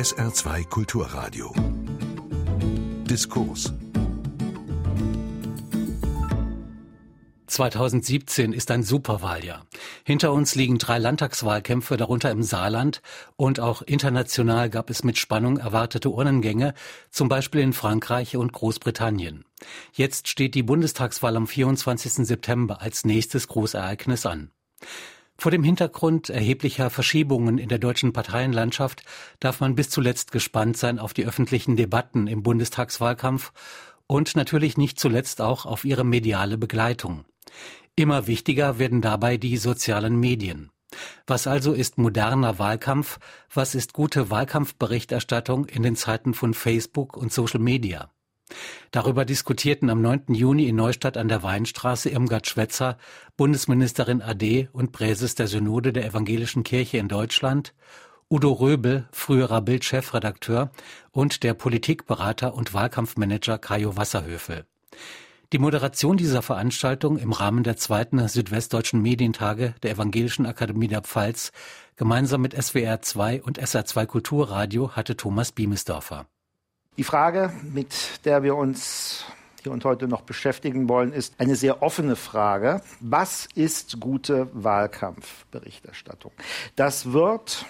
SR2 Kulturradio. Diskurs. 2017 ist ein Superwahljahr. Hinter uns liegen drei Landtagswahlkämpfe, darunter im Saarland, und auch international gab es mit Spannung erwartete Urnengänge, zum Beispiel in Frankreich und Großbritannien. Jetzt steht die Bundestagswahl am 24. September als nächstes Großereignis an. Vor dem Hintergrund erheblicher Verschiebungen in der deutschen Parteienlandschaft darf man bis zuletzt gespannt sein auf die öffentlichen Debatten im Bundestagswahlkampf und natürlich nicht zuletzt auch auf ihre mediale Begleitung. Immer wichtiger werden dabei die sozialen Medien. Was also ist moderner Wahlkampf? Was ist gute Wahlkampfberichterstattung in den Zeiten von Facebook und Social Media? Darüber diskutierten am 9. Juni in Neustadt an der Weinstraße Irmgard Schwetzer, Bundesministerin AD und Präses der Synode der Evangelischen Kirche in Deutschland, Udo Röbel, früherer Bild-Chefredakteur und der Politikberater und Wahlkampfmanager Kajo Wasserhöfel. Die Moderation dieser Veranstaltung im Rahmen der zweiten Südwestdeutschen Medientage der Evangelischen Akademie der Pfalz gemeinsam mit SWR 2 und SR2 Kulturradio hatte Thomas Biemesdorfer. Die Frage, mit der wir uns hier und heute noch beschäftigen wollen, ist eine sehr offene Frage. Was ist gute Wahlkampfberichterstattung? Das wird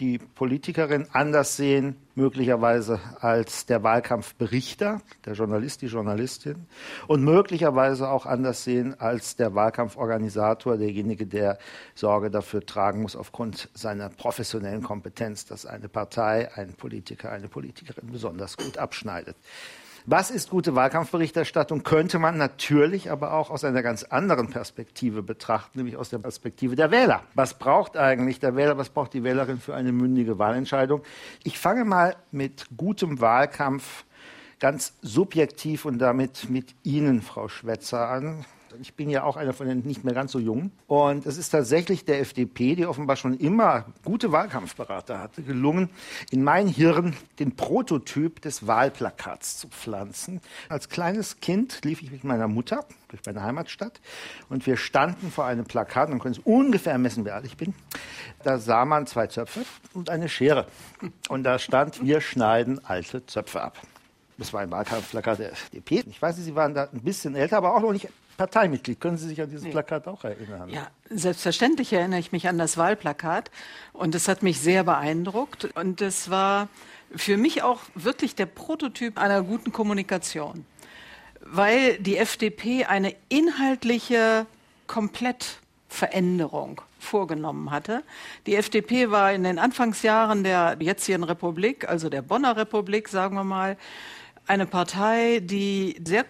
die Politikerin anders sehen, möglicherweise als der Wahlkampfberichter, der Journalist, die Journalistin, und möglicherweise auch anders sehen als der Wahlkampforganisator, derjenige, der Sorge dafür tragen muss, aufgrund seiner professionellen Kompetenz, dass eine Partei, ein Politiker, eine Politikerin besonders gut abschneidet. Was ist gute Wahlkampfberichterstattung? Könnte man natürlich aber auch aus einer ganz anderen Perspektive betrachten, nämlich aus der Perspektive der Wähler. Was braucht eigentlich der Wähler, was braucht die Wählerin für eine mündige Wahlentscheidung? Ich fange mal mit gutem Wahlkampf ganz subjektiv und damit mit Ihnen, Frau Schwetzer, an. Ich bin ja auch einer von den nicht mehr ganz so jungen. Und es ist tatsächlich der FDP, die offenbar schon immer gute Wahlkampfberater hatte, gelungen, in mein Hirn den Prototyp des Wahlplakats zu pflanzen. Als kleines Kind lief ich mit meiner Mutter durch meine Heimatstadt und wir standen vor einem Plakat und können ungefähr messen, wie alt ich bin. Da sah man zwei Zöpfe und eine Schere. Und da stand, wir schneiden alte Zöpfe ab. Das war ein Wahlkampfplakat der FDP. Ich weiß nicht, Sie waren da ein bisschen älter, aber auch noch nicht Parteimitglied. Können Sie sich an dieses Plakat auch erinnern? Ja, selbstverständlich erinnere ich mich an das Wahlplakat. Und es hat mich sehr beeindruckt. Und es war für mich auch wirklich der Prototyp einer guten Kommunikation. Weil die FDP eine inhaltliche Komplettveränderung vorgenommen hatte. Die FDP war in den Anfangsjahren der jetzigen Republik, also der Bonner Republik, sagen wir mal, eine Partei, die sehr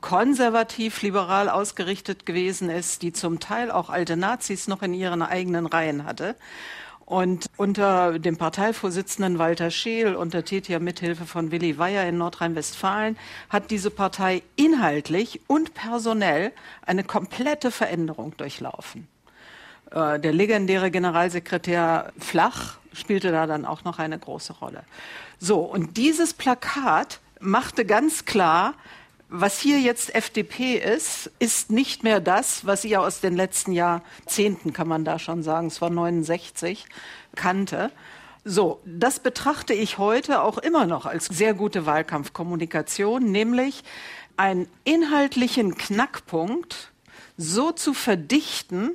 konservativ-liberal ausgerichtet gewesen ist, die zum Teil auch alte Nazis noch in ihren eigenen Reihen hatte. Und unter dem Parteivorsitzenden Walter Scheel und der TTIA Mithilfe von Willy Weyer in Nordrhein-Westfalen hat diese Partei inhaltlich und personell eine komplette Veränderung durchlaufen. Äh, der legendäre Generalsekretär Flach spielte da dann auch noch eine große Rolle. So, und dieses Plakat machte ganz klar, was hier jetzt FDP ist, ist nicht mehr das, was ihr aus den letzten Jahrzehnten, kann man da schon sagen, es war 69, kannte. So, das betrachte ich heute auch immer noch als sehr gute Wahlkampfkommunikation, nämlich einen inhaltlichen Knackpunkt so zu verdichten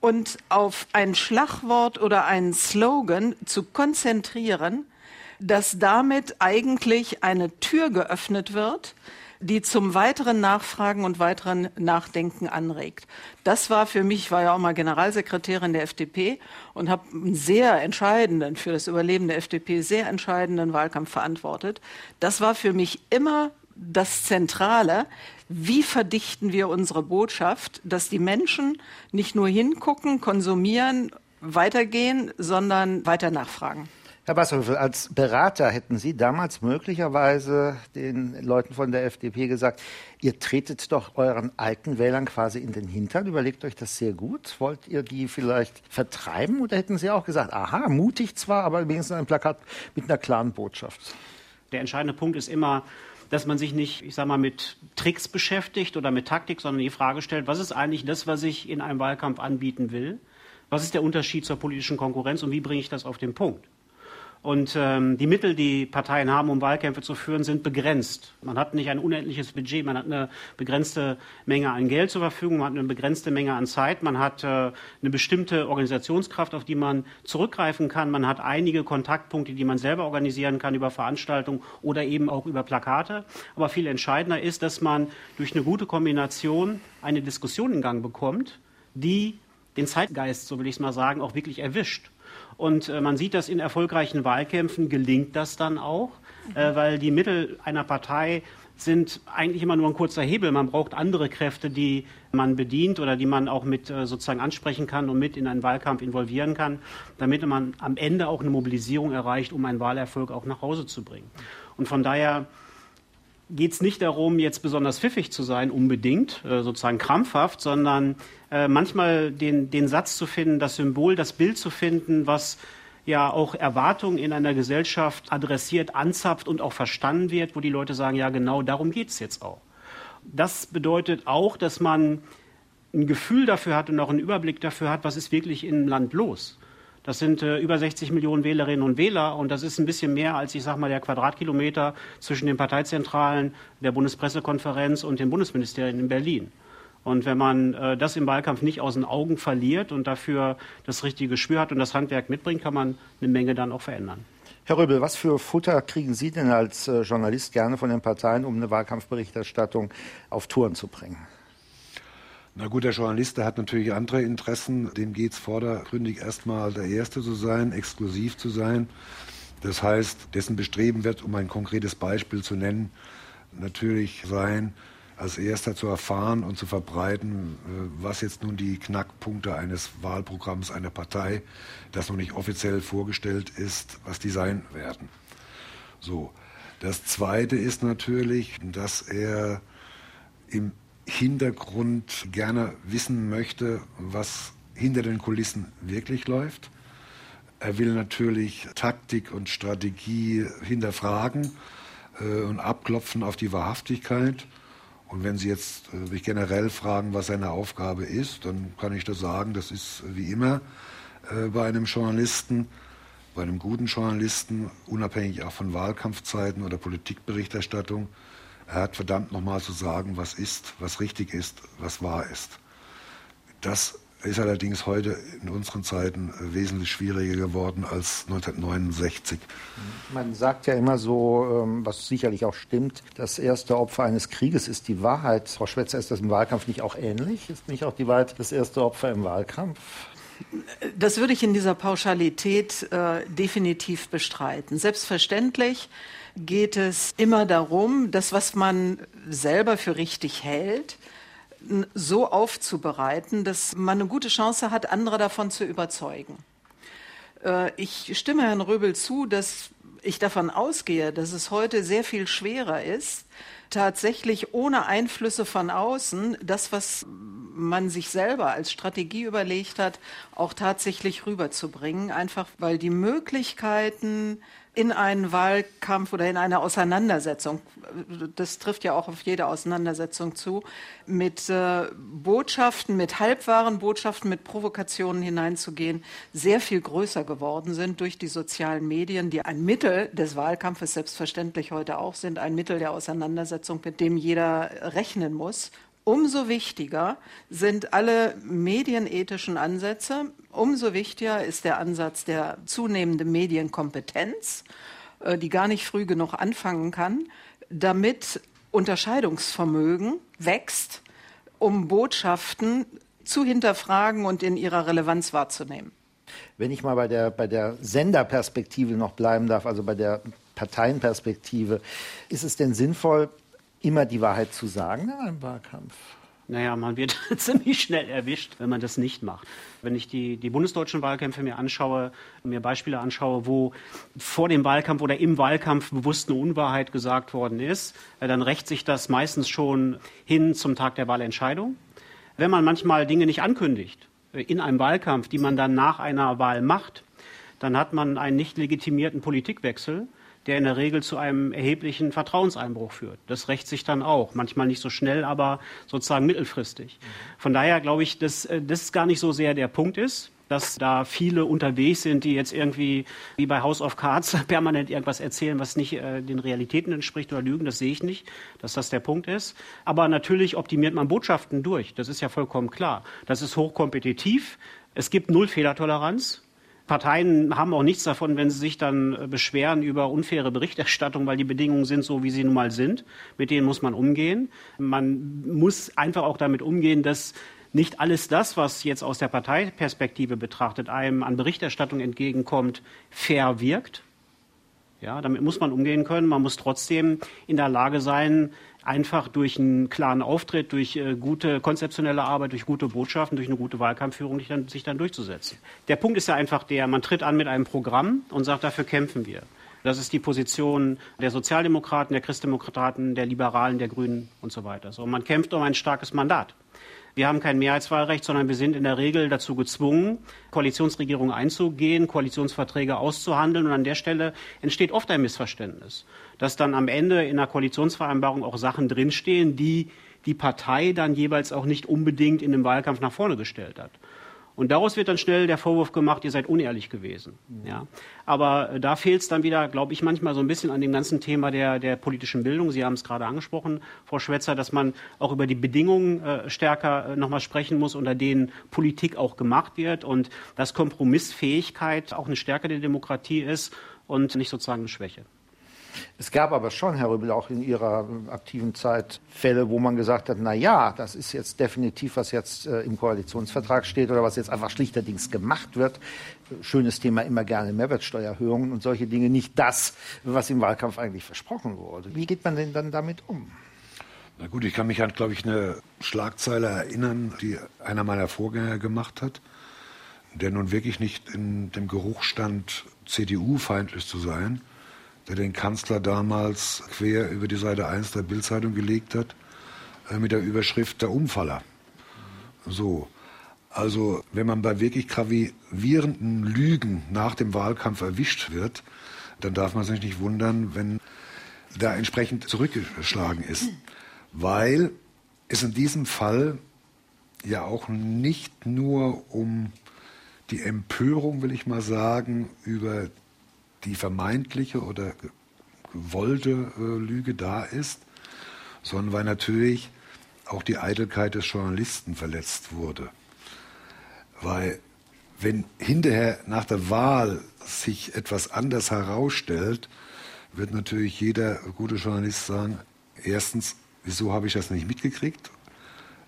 und auf ein Schlagwort oder einen Slogan zu konzentrieren, dass damit eigentlich eine Tür geöffnet wird, die zum weiteren Nachfragen und weiteren Nachdenken anregt. Das war für mich, ich war ja auch mal Generalsekretärin der FDP und habe einen sehr entscheidenden, für das Überleben der FDP sehr entscheidenden Wahlkampf verantwortet. Das war für mich immer das Zentrale. Wie verdichten wir unsere Botschaft, dass die Menschen nicht nur hingucken, konsumieren, weitergehen, sondern weiter nachfragen? Herr Wasserhöfel, als Berater hätten Sie damals möglicherweise den Leuten von der FDP gesagt, ihr tretet doch euren alten Wählern quasi in den Hintern, überlegt euch das sehr gut. Wollt ihr die vielleicht vertreiben oder hätten Sie auch gesagt, aha, mutig zwar, aber wenigstens ein Plakat mit einer klaren Botschaft? Der entscheidende Punkt ist immer, dass man sich nicht, ich sag mal, mit Tricks beschäftigt oder mit Taktik, sondern die Frage stellt, was ist eigentlich das, was ich in einem Wahlkampf anbieten will? Was ist der Unterschied zur politischen Konkurrenz und wie bringe ich das auf den Punkt? Und ähm, die Mittel, die Parteien haben, um Wahlkämpfe zu führen, sind begrenzt. Man hat nicht ein unendliches Budget, man hat eine begrenzte Menge an Geld zur Verfügung, man hat eine begrenzte Menge an Zeit, man hat äh, eine bestimmte Organisationskraft, auf die man zurückgreifen kann, man hat einige Kontaktpunkte, die man selber organisieren kann über Veranstaltungen oder eben auch über Plakate. Aber viel entscheidender ist, dass man durch eine gute Kombination eine Diskussion in Gang bekommt, die den Zeitgeist, so will ich es mal sagen, auch wirklich erwischt. Und äh, man sieht das in erfolgreichen Wahlkämpfen, gelingt das dann auch, äh, weil die Mittel einer Partei sind eigentlich immer nur ein kurzer Hebel. Man braucht andere Kräfte, die man bedient oder die man auch mit äh, sozusagen ansprechen kann und mit in einen Wahlkampf involvieren kann, damit man am Ende auch eine Mobilisierung erreicht, um einen Wahlerfolg auch nach Hause zu bringen. Und von daher geht es nicht darum, jetzt besonders pfiffig zu sein, unbedingt, äh, sozusagen krampfhaft, sondern äh, manchmal den, den Satz zu finden, das Symbol, das Bild zu finden, was ja auch Erwartungen in einer Gesellschaft adressiert, anzapft und auch verstanden wird, wo die Leute sagen, ja genau darum geht es jetzt auch. Das bedeutet auch, dass man ein Gefühl dafür hat und auch einen Überblick dafür hat, was ist wirklich im Land los. Das sind äh, über 60 Millionen Wählerinnen und Wähler und das ist ein bisschen mehr als, ich sage mal, der Quadratkilometer zwischen den Parteizentralen, der Bundespressekonferenz und den Bundesministerien in Berlin. Und wenn man äh, das im Wahlkampf nicht aus den Augen verliert und dafür das richtige Gespür hat und das Handwerk mitbringt, kann man eine Menge dann auch verändern. Herr Röbel, was für Futter kriegen Sie denn als äh, Journalist gerne von den Parteien, um eine Wahlkampfberichterstattung auf Touren zu bringen? Na gut, der Journalist, der hat natürlich andere Interessen. Dem geht es vordergründig erstmal der Erste zu sein, exklusiv zu sein. Das heißt, dessen Bestreben wird, um ein konkretes Beispiel zu nennen, natürlich sein, als Erster zu erfahren und zu verbreiten, äh, was jetzt nun die Knackpunkte eines Wahlprogramms einer Partei, das noch nicht offiziell vorgestellt ist, was die sein werden. So. Das Zweite ist natürlich, dass er im Hintergrund gerne wissen möchte, was hinter den Kulissen wirklich läuft. Er will natürlich Taktik und Strategie hinterfragen äh, und abklopfen auf die Wahrhaftigkeit. Und wenn Sie jetzt äh, mich generell fragen, was seine Aufgabe ist, dann kann ich das sagen, das ist wie immer äh, bei einem Journalisten, bei einem guten Journalisten, unabhängig auch von Wahlkampfzeiten oder Politikberichterstattung, er hat verdammt nochmal zu sagen, was ist, was richtig ist, was wahr ist. Das ist allerdings heute in unseren Zeiten wesentlich schwieriger geworden als 1969. Man sagt ja immer so, ähm, was sicherlich auch stimmt, das erste Opfer eines Krieges ist die Wahrheit. Frau Schwetzer, ist das im Wahlkampf nicht auch ähnlich? Ist nicht auch die Wahrheit das erste Opfer im Wahlkampf? Das würde ich in dieser Pauschalität äh, definitiv bestreiten. Selbstverständlich geht es immer darum, das, was man selber für richtig hält, so aufzubereiten, dass man eine gute Chance hat, andere davon zu überzeugen. Äh, ich stimme Herrn Röbel zu, dass ich davon ausgehe, dass es heute sehr viel schwerer ist, tatsächlich ohne Einflüsse von außen das, was man sich selber als Strategie überlegt hat, auch tatsächlich rüberzubringen, einfach weil die Möglichkeiten in einen Wahlkampf oder in eine Auseinandersetzung, das trifft ja auch auf jede Auseinandersetzung zu, mit äh, Botschaften, mit halbwahren Botschaften, mit Provokationen hineinzugehen, sehr viel größer geworden sind durch die sozialen Medien, die ein Mittel des Wahlkampfes selbstverständlich heute auch sind, ein Mittel der Auseinandersetzung, mit dem jeder rechnen muss. Umso wichtiger sind alle medienethischen Ansätze. Umso wichtiger ist der Ansatz der zunehmenden Medienkompetenz, äh, die gar nicht früh genug anfangen kann, damit Unterscheidungsvermögen wächst, um Botschaften zu hinterfragen und in ihrer Relevanz wahrzunehmen. Wenn ich mal bei der, bei der Senderperspektive noch bleiben darf, also bei der Parteienperspektive, ist es denn sinnvoll, immer die Wahrheit zu sagen in einem Wahlkampf? Naja, man wird ziemlich schnell erwischt, wenn man das nicht macht. Wenn ich die, die bundesdeutschen Wahlkämpfe mir anschaue, mir Beispiele anschaue, wo vor dem Wahlkampf oder im Wahlkampf bewusst eine Unwahrheit gesagt worden ist, äh, dann rächt sich das meistens schon hin zum Tag der Wahlentscheidung. Wenn man manchmal Dinge nicht ankündigt, äh, in einem Wahlkampf, die man dann nach einer Wahl macht, dann hat man einen nicht legitimierten Politikwechsel der in der Regel zu einem erheblichen Vertrauenseinbruch führt. Das rächt sich dann auch. Manchmal nicht so schnell, aber sozusagen mittelfristig. Von daher glaube ich, dass äh, das gar nicht so sehr der Punkt ist. dass da viele unterwegs sind, die jetzt irgendwie wie bei House of Cards permanent irgendwas erzählen, was nicht äh, den Realitäten entspricht oder lügen. Das sehe ich nicht, dass das der Punkt ist. Aber natürlich optimiert man Botschaften durch. Das ist ja vollkommen klar. Das ist hochkompetitiv. Es gibt null Fehlertoleranz. Parteien haben auch nichts davon, wenn sie sich dann äh, beschweren über unfaire Berichterstattung, weil die Bedingungen sind so, wie sie nun mal sind. Mit denen muss man umgehen. Man muss einfach auch damit umgehen, dass nicht alles das, was jetzt aus der Parteiperspektive betrachtet einem an Berichterstattung entgegenkommt, fair wirkt. Ja, damit muss man umgehen können. Man muss trotzdem in der Lage sein, einfach durch einen klaren Auftritt, durch äh, gute konzeptionelle Arbeit, durch gute Botschaften, durch eine gute Wahlkampfführung sich dann, sich dann durchzusetzen. Der Punkt ist ja einfach der, man tritt an mit einem Programm und sagt, dafür kämpfen wir. Das ist die Position der Sozialdemokraten, der Christdemokraten, der Liberalen, der Grünen und so weiter. So, man kämpft um ein starkes Mandat. Wir haben kein Mehrheitswahlrecht, sondern wir sind in der Regel dazu gezwungen, Koalitionsregierungen einzugehen, Koalitionsverträge auszuhandeln. Und an der Stelle entsteht oft ein Missverständnis, dass dann am Ende in einer Koalitionsvereinbarung auch Sachen drinstehen, die die Partei dann jeweils auch nicht unbedingt in dem Wahlkampf nach vorne gestellt hat. Und daraus wird dann schnell der Vorwurf gemacht, ihr seid unehrlich gewesen. Ja. Aber äh, da fehlt es dann wieder, glaube ich, manchmal so ein bisschen an dem ganzen Thema der, der politischen Bildung. Sie haben es gerade angesprochen, Frau Schwetzer, dass man auch über die Bedingungen äh, stärker äh, nochmal sprechen muss, unter denen Politik auch gemacht wird und dass Kompromissfähigkeit auch eine Stärke der Demokratie ist und nicht sozusagen eine Schwäche. Es gab aber schon, Herr Rübel, auch in Ihrer aktiven Zeit Fälle, wo man gesagt hat, na ja, das ist jetzt definitiv, was jetzt äh, im Koalitionsvertrag steht oder was jetzt einfach schlichterdings gemacht wird. Schönes Thema immer gerne Mehrwertsteuererhöhungen und solche Dinge, nicht das, was im Wahlkampf eigentlich versprochen wurde. Wie geht man denn dann damit um? Na gut, ich kann mich an, glaube ich, eine Schlagzeile erinnern, die einer meiner Vorgänger gemacht hat, der nun wirklich nicht in dem Geruch stand, CDU-feindlich zu sein der den Kanzler damals quer über die Seite 1 der Bildzeitung gelegt hat, äh, mit der Überschrift der Umfaller. So. Also, wenn man bei wirklich gravierenden Lügen nach dem Wahlkampf erwischt wird, dann darf man sich nicht wundern, wenn da entsprechend zurückgeschlagen ist. Weil es in diesem Fall ja auch nicht nur um die Empörung, will ich mal sagen, über die vermeintliche oder gewollte äh, Lüge da ist, sondern weil natürlich auch die Eitelkeit des Journalisten verletzt wurde. Weil wenn hinterher nach der Wahl sich etwas anders herausstellt, wird natürlich jeder gute Journalist sagen, erstens, wieso habe ich das nicht mitgekriegt?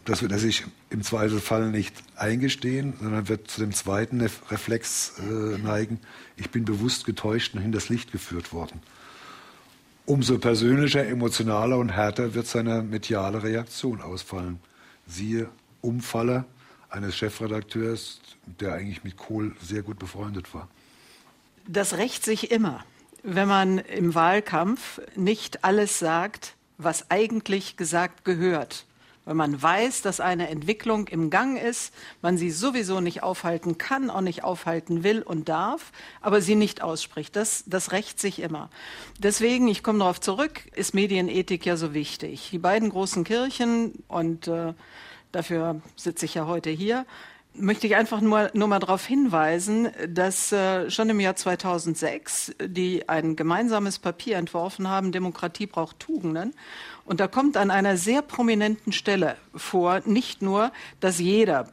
Das wird er sich im Zweifelsfall nicht eingestehen, sondern wird zu dem zweiten Reflex äh, neigen, ich bin bewusst getäuscht und hinters Licht geführt worden. Umso persönlicher, emotionaler und härter wird seine mediale Reaktion ausfallen. Siehe Umfaller eines Chefredakteurs, der eigentlich mit Kohl sehr gut befreundet war. Das rächt sich immer, wenn man im Wahlkampf nicht alles sagt, was eigentlich gesagt gehört weil man weiß, dass eine Entwicklung im Gang ist, man sie sowieso nicht aufhalten kann, auch nicht aufhalten will und darf, aber sie nicht ausspricht. Das, das rächt sich immer. Deswegen, ich komme darauf zurück, ist Medienethik ja so wichtig. Die beiden großen Kirchen, und äh, dafür sitze ich ja heute hier, möchte ich einfach nur, nur mal darauf hinweisen, dass äh, schon im Jahr 2006 die ein gemeinsames Papier entworfen haben, Demokratie braucht Tugenden. Und da kommt an einer sehr prominenten Stelle vor, nicht nur, dass jeder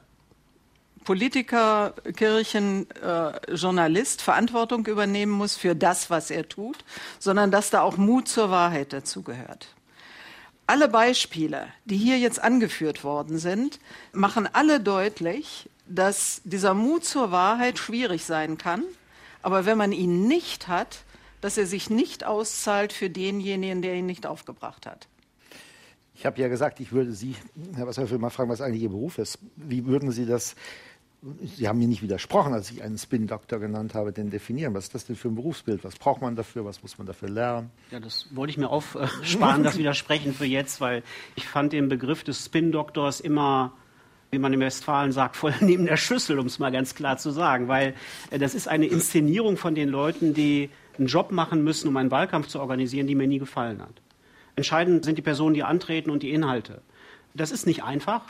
Politiker, Kirchen, äh, Journalist Verantwortung übernehmen muss für das, was er tut, sondern dass da auch Mut zur Wahrheit dazu gehört. Alle Beispiele, die hier jetzt angeführt worden sind, machen alle deutlich, dass dieser Mut zur Wahrheit schwierig sein kann, aber wenn man ihn nicht hat, dass er sich nicht auszahlt für denjenigen, der ihn nicht aufgebracht hat. Ich habe ja gesagt, ich würde Sie, Herr Wasserfeld, mal fragen, was eigentlich Ihr Beruf ist. Wie würden Sie das, Sie haben mir nicht widersprochen, als ich einen Spin-Doktor genannt habe, denn definieren. Was ist das denn für ein Berufsbild? Was braucht man dafür? Was muss man dafür lernen? Ja, das wollte ich mir aufsparen, das Widersprechen für jetzt, weil ich fand den Begriff des Spin-Doktors immer wie man in Westfalen sagt, voll neben der Schüssel, um es mal ganz klar zu sagen. Weil äh, das ist eine Inszenierung von den Leuten, die einen Job machen müssen, um einen Wahlkampf zu organisieren, die mir nie gefallen hat. Entscheidend sind die Personen, die antreten und die Inhalte. Das ist nicht einfach.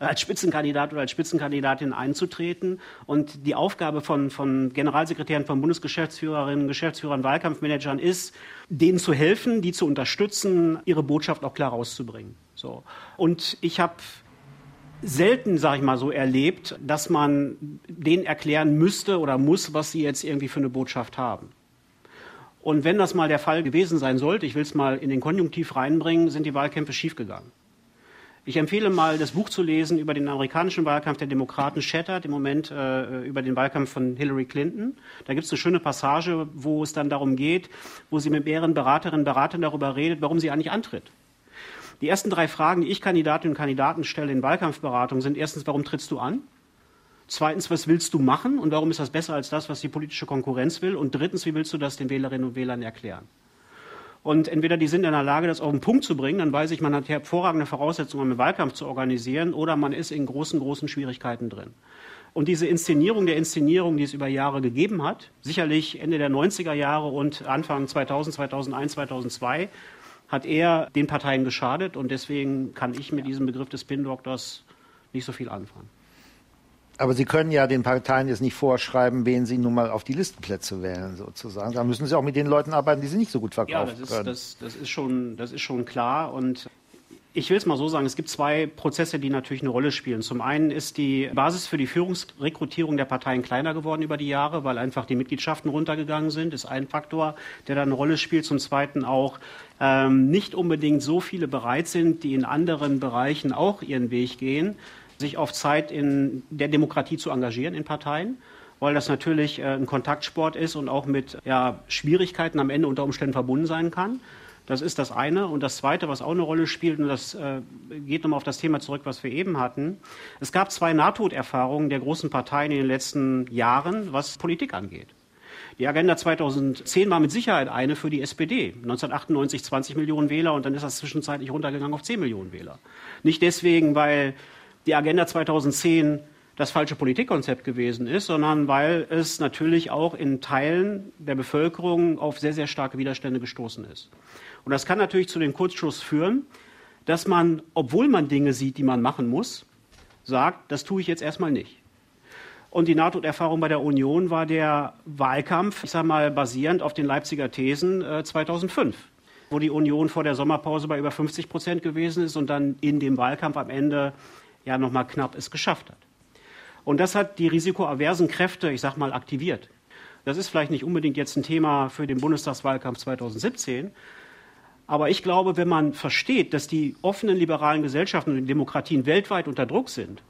Als Spitzenkandidat oder als Spitzenkandidatin einzutreten. Und die Aufgabe von, von Generalsekretären, von Bundesgeschäftsführerinnen, Geschäftsführern, Wahlkampfmanagern ist, denen zu helfen, die zu unterstützen, ihre Botschaft auch klar rauszubringen. So. Und ich habe selten, sage ich mal so, erlebt, dass man denen erklären müsste oder muss, was sie jetzt irgendwie für eine Botschaft haben. Und wenn das mal der Fall gewesen sein sollte, ich will es mal in den Konjunktiv reinbringen, sind die Wahlkämpfe schiefgegangen. Ich empfehle mal, das Buch zu lesen über den amerikanischen Wahlkampf der Demokraten, Shattered, im Moment äh, über den Wahlkampf von Hillary Clinton. Da gibt es eine schöne Passage, wo es dann darum geht, wo sie mit mehreren Beraterinnen und Beratern darüber redet, warum sie eigentlich antritt. Die ersten drei Fragen, die ich Kandidatinnen und Kandidaten stelle in Wahlkampfberatungen, sind erstens, warum trittst du an? Zweitens, was willst du machen und warum ist das besser als das, was die politische Konkurrenz will? Und drittens, wie willst du das den Wählerinnen und Wählern erklären? Und entweder die sind in der Lage, das auf den Punkt zu bringen, dann weiß ich, man hat hervorragende Voraussetzungen, um einen Wahlkampf zu organisieren, oder man ist in großen, großen Schwierigkeiten drin. Und diese Inszenierung der Inszenierung, die es über Jahre gegeben hat, sicherlich Ende der 90er Jahre und Anfang 2000, 2001, 2002, hat eher den Parteien geschadet. Und deswegen kann ich mit diesem Begriff des Spin-Doktors nicht so viel anfangen. Aber Sie können ja den Parteien jetzt nicht vorschreiben, wen Sie nun mal auf die Listenplätze wählen, sozusagen. Da müssen Sie auch mit den Leuten arbeiten, die Sie nicht so gut verkaufen ja, das ist, können. Das, das, ist schon, das ist schon klar. Und ich will es mal so sagen, es gibt zwei Prozesse, die natürlich eine Rolle spielen. Zum einen ist die Basis für die Führungsrekrutierung der Parteien kleiner geworden über die Jahre, weil einfach die Mitgliedschaften runtergegangen sind. Das ist ein Faktor, der da eine Rolle spielt. Zum zweiten auch ähm, nicht unbedingt so viele bereit sind, die in anderen Bereichen auch ihren Weg gehen sich auf Zeit in der Demokratie zu engagieren in Parteien, weil das natürlich äh, ein Kontaktsport ist und auch mit ja, Schwierigkeiten am Ende unter Umständen verbunden sein kann. Das ist das eine. Und das zweite, was auch eine Rolle spielt, und das äh, geht nochmal auf das Thema zurück, was wir eben hatten. Es gab zwei Nahtoderfahrungen der großen Parteien in den letzten Jahren, was Politik angeht. Die Agenda 2010 war mit Sicherheit eine für die SPD. 1998 20 Millionen Wähler und dann ist das zwischenzeitlich runtergegangen auf 10 Millionen Wähler. Nicht deswegen, weil die Agenda 2010 das falsche Politikkonzept gewesen ist, sondern weil es natürlich auch in Teilen der Bevölkerung auf sehr, sehr starke Widerstände gestoßen ist. Und das kann natürlich zu dem Kurzschluss führen, dass man, obwohl man Dinge sieht, die man machen muss, sagt, das tue ich jetzt erstmal nicht. Und die Nahtoderfahrung bei der Union war der Wahlkampf, ich sage mal, basierend auf den Leipziger Thesen äh, 2005, wo die Union vor der Sommerpause bei über 50 Prozent gewesen ist und dann in dem Wahlkampf am Ende ja noch mal knapp es geschafft hat. Und das hat die risikoaversen Kräfte, ich sag mal, aktiviert. Das ist vielleicht nicht unbedingt jetzt ein Thema für den Bundestagswahlkampf 2017. Aber ich glaube, wenn man versteht, dass die offenen liberalen Gesellschaften und Demokratien weltweit unter Druck sind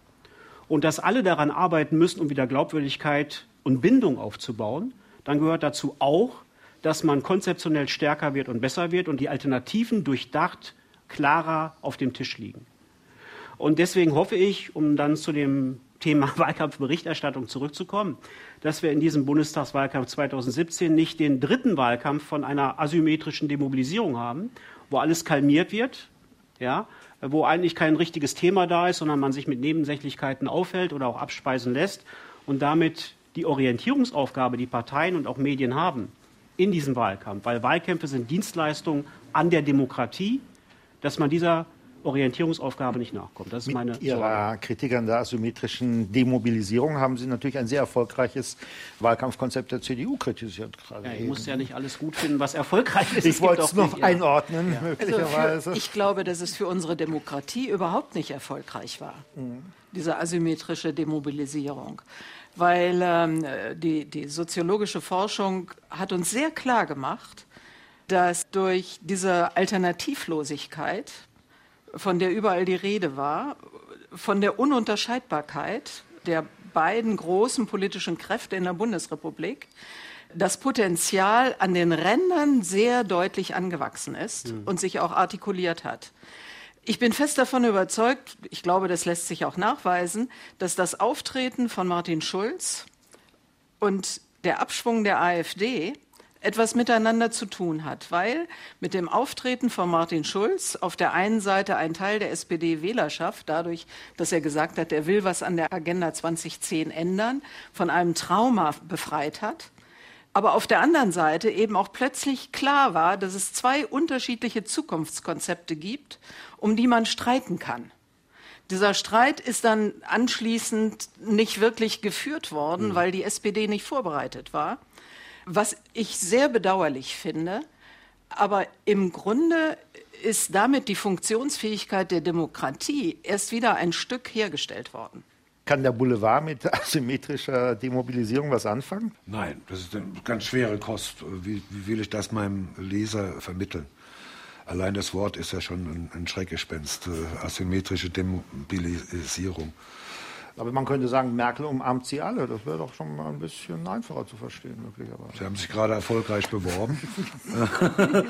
und dass alle daran arbeiten müssen, um wieder Glaubwürdigkeit und Bindung aufzubauen, dann gehört dazu auch, dass man konzeptionell stärker wird und besser wird und die Alternativen durchdacht klarer auf dem Tisch liegen. Und deswegen hoffe ich, um dann zu dem Thema Wahlkampfberichterstattung zurückzukommen, dass wir in diesem Bundestagswahlkampf 2017 nicht den dritten Wahlkampf von einer asymmetrischen Demobilisierung haben, wo alles kalmiert wird, ja, wo eigentlich kein richtiges Thema da ist, sondern man sich mit Nebensächlichkeiten aufhält oder auch abspeisen lässt und damit die Orientierungsaufgabe, die Parteien und auch Medien haben in diesem Wahlkampf, weil Wahlkämpfe sind Dienstleistungen an der Demokratie, dass man dieser Orientierungsaufgabe nicht nachkommt. Das ist Mit meine Ihrer Sorge. Kritik an der asymmetrischen Demobilisierung haben Sie natürlich ein sehr erfolgreiches Wahlkampfkonzept der CDU kritisiert gerade. Ja, ich eben. muss ja nicht alles gut finden, was erfolgreich ist. Ich wollte auch es noch ja. einordnen, Also möglicherweise. für, ich glaube, dass es für unsere Demokratie überhaupt nicht erfolgreich war, diese asymmetrische Demobilisierung. Weil ähm, die, die soziologische Forschung hat uns sehr klar gemacht, dass durch diese Alternativlosigkeit, von der überall die Rede war, von der Ununterscheidbarkeit der beiden großen politischen Kräfte in der Bundesrepublik, das Potenzial an den Rändern sehr deutlich angewachsen ist und sich auch artikuliert hat. Ich bin fest davon überzeugt, ich glaube, das lässt sich auch nachweisen, dass das Auftreten von Martin Schulz und der Abschwung der AfD etwas miteinander zu tun hat, weil mit dem Auftreten von Martin Schulz auf der einen Seite ein Teil der SPD-Wählerschaft, dadurch, dass er gesagt hat, er will was an der Agenda 2010 ändern, von einem Trauma befreit hat, aber auf der anderen Seite eben auch plötzlich klar war, dass es zwei unterschiedliche Zukunftskonzepte gibt, um die man streiten kann. Dieser Streit ist dann anschließend nicht wirklich geführt worden, mhm. weil die SPD nicht vorbereitet war. Was ich sehr bedauerlich finde. Aber im Grunde ist damit die Funktionsfähigkeit der Demokratie erst wieder ein Stück hergestellt worden. Kann der Boulevard mit asymmetrischer Demobilisierung was anfangen? Nein, das ist eine ganz schwere Kost. Wie, wie will ich das meinem Leser vermitteln? Allein das Wort ist ja schon ein, ein Schreckgespenst, äh, asymmetrische Demobilisierung. Aber man könnte sagen, Merkel umarmt sie alle. Das wäre doch schon mal ein bisschen einfacher zu verstehen, möglicherweise. Sie haben sich gerade erfolgreich beworben.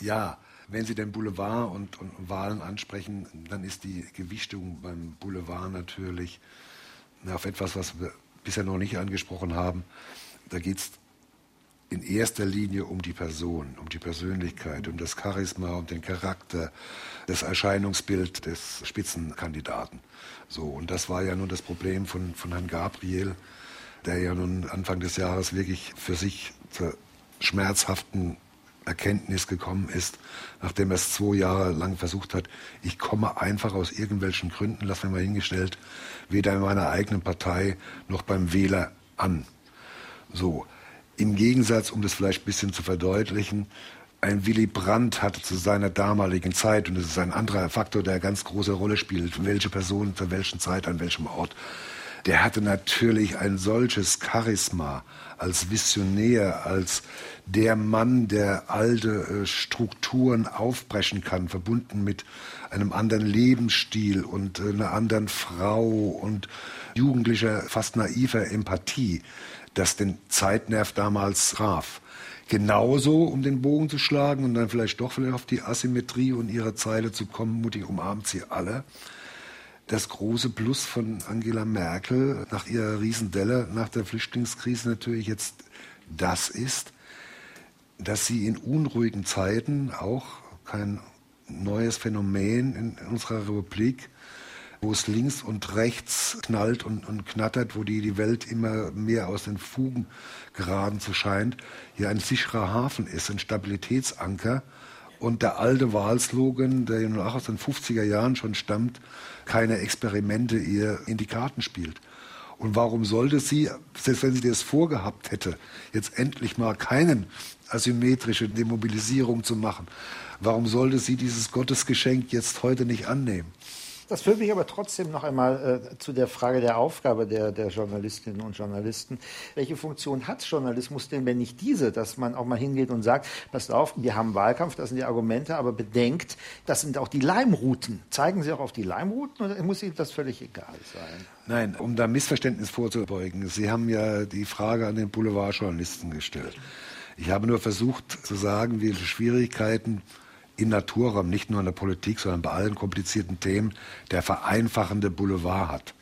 ja, wenn Sie den Boulevard und, und, Wahlen ansprechen, dann ist die Gewichtung beim Boulevard natürlich auf etwas, was wir bisher noch nicht angesprochen haben. Da geht es in erster Linie um die Person, um die Persönlichkeit, um das Charisma, um den Charakter, das Erscheinungsbild des Spitzenkandidaten. So, und das war ja nun das Problem von, von Herrn Gabriel, der ja nun Anfang des Jahres wirklich für sich zur schmerzhaften Erkenntnis gekommen ist, nachdem er es zwei Jahre lang versucht hat, ich komme einfach aus irgendwelchen Gründen, lass mir mal hingestellt, weder in meiner eigenen Partei noch beim Wähler an. So. Im Gegensatz, um das vielleicht ein bisschen zu verdeutlichen, ein Willy Brandt hatte zu seiner damaligen Zeit, und das ist ein anderer Faktor, der eine ganz große Rolle spielt, welche Person zu welchen Zeit, an welchem Ort, der hatte natürlich ein solches Charisma als Visionär, als der Mann, der alte äh, Strukturen aufbrechen kann, verbunden mit einem anderen Lebensstil und äh, einer anderen Frau und jugendlicher, fast naiver Empathie, das den Zeitnerv damals traf. Genauso, um den Bogen zu schlagen und dann vielleicht doch vielleicht auf die Asymmetrie und ihre Zeile zu kommen, mutig umarmt sie alle. Das große Plus von Angela Merkel nach ihrer Riesendelle nach der Flüchtlingskrise natürlich jetzt das ist, dass sie in unruhigen Zeiten auch kein neues Phänomen in unserer Republik, wo es links und rechts knallt und, und knattert, wo die, die Welt immer mehr aus den Fugen geraten zu scheint, hier ein sicherer Hafen ist, ein Stabilitätsanker. Und der alte Wahlslogan, der nun auch aus den 50er Jahren schon stammt, keine Experimente ihr in die Karten spielt. Und warum sollte sie, selbst wenn sie das vorgehabt hätte, jetzt endlich mal keinen asymmetrische Demobilisierung zu machen. Warum sollte sie dieses Gottesgeschenk jetzt heute nicht annehmen? Das führt mich aber trotzdem noch einmal äh, zu der Frage der Aufgabe der, der Journalistinnen und Journalisten. Welche Funktion hat Journalismus denn, wenn nicht diese, dass man auch mal hingeht und sagt, passt auf, wir haben Wahlkampf, das sind die Argumente, aber bedenkt, das sind auch die Leimrouten. Zeigen Sie auch auf die Leimrouten oder muss Ihnen das völlig egal sein? Nein, um da Missverständnis vorzubeugen. Sie haben ja die Frage an den Boulevardjournalisten gestellt. Ich habe nur versucht zu sagen, welche Schwierigkeiten in Naturraum, nicht nur in der Politik, sondern bei allen komplizierten Themen, der vereinfachende Boulevard hat.